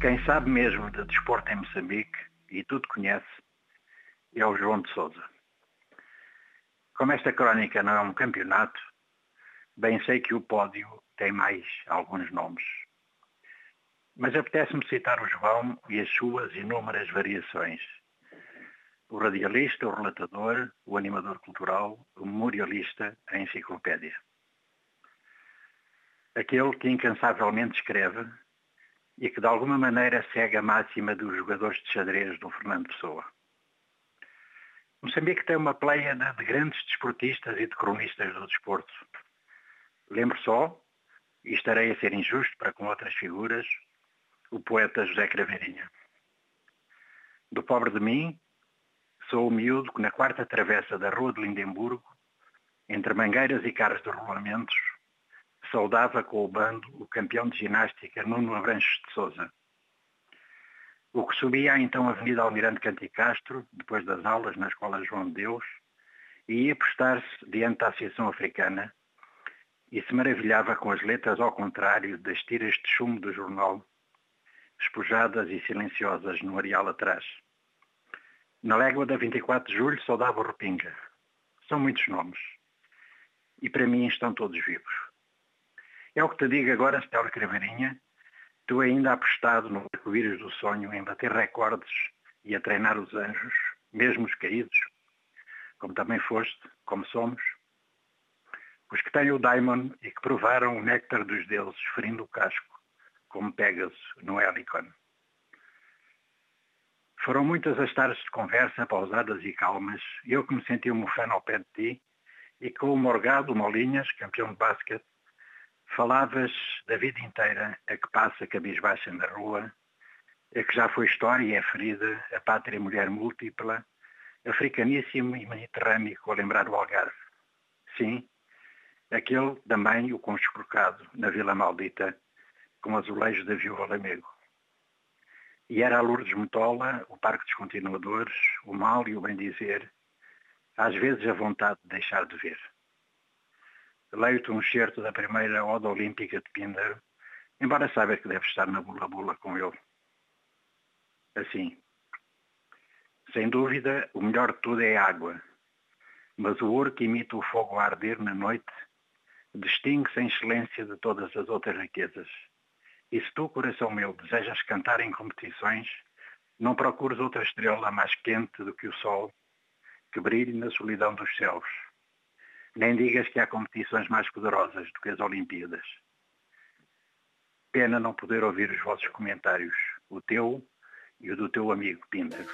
Quem sabe mesmo de desporto em Moçambique, e tudo conhece, é o João de Souza. Como esta crónica não é um campeonato, bem sei que o pódio tem mais alguns nomes. Mas apetece-me citar o João e as suas inúmeras variações. O radialista, o relatador, o animador cultural, o memorialista, a enciclopédia. Aquele que incansavelmente escreve e que de alguma maneira segue a máxima dos jogadores de xadrez do Fernando Pessoa. Moçambique tem uma pleia de grandes desportistas e de cronistas do desporto. Lembro só, e estarei a ser injusto para com outras figuras, o poeta José Craveirinha. Do pobre de mim, sou o miúdo que na quarta travessa da Rua de Lindemburgo, entre mangueiras e carros de rolamentos, saudava com o bando o campeão de ginástica Nuno Abranches de Souza. O que subia então a Avenida Almirante Canticastro, depois das aulas na Escola João de Deus, e ia postar-se diante da Associação Africana e se maravilhava com as letras ao contrário das tiras de chumbo do jornal espojadas e silenciosas no areal atrás. Na légua da 24 de julho saudava o Repinga. São muitos nomes. E para mim estão todos vivos. É o que te digo agora, Stella Craveirinha, tu ainda apostado no arco-íris do sonho em bater recordes e a treinar os anjos, mesmo os caídos, como também foste, como somos, os que têm o Daimon e que provaram o néctar dos deuses, ferindo o casco, como Pegasus no Helicon. Foram muitas as tardes de conversa, pausadas e calmas, eu que me senti um mofano ao pé de ti, e com o Morgado Molinhas, campeão de basquete, falavas da vida inteira, a que passa cabisbaixa na rua, a que já foi história e é ferida, a pátria mulher múltipla, africaníssimo e mediterrâneo a lembrar o Algarve. Sim, aquele também o conspurcado na Vila Maldita, com azulejos da Viúva Lamego. E era a Lourdes Motola, o Parque dos Continuadores, o mal e o bem-dizer, às vezes a vontade de deixar de ver. Leio-te um certo da primeira Oda Olímpica de Píndaro, embora saiba que deve estar na bula-bula com ele. Assim, sem dúvida, o melhor de tudo é a água, mas o ouro que imita o fogo a arder na noite distingue-se em excelência de todas as outras riquezas. E se tu, coração meu, desejas cantar em competições, não procures outra estrela mais quente do que o sol, que brilhe na solidão dos céus. Nem digas que há competições mais poderosas do que as Olimpíadas. Pena não poder ouvir os vossos comentários, o teu e o do teu amigo Píndaro.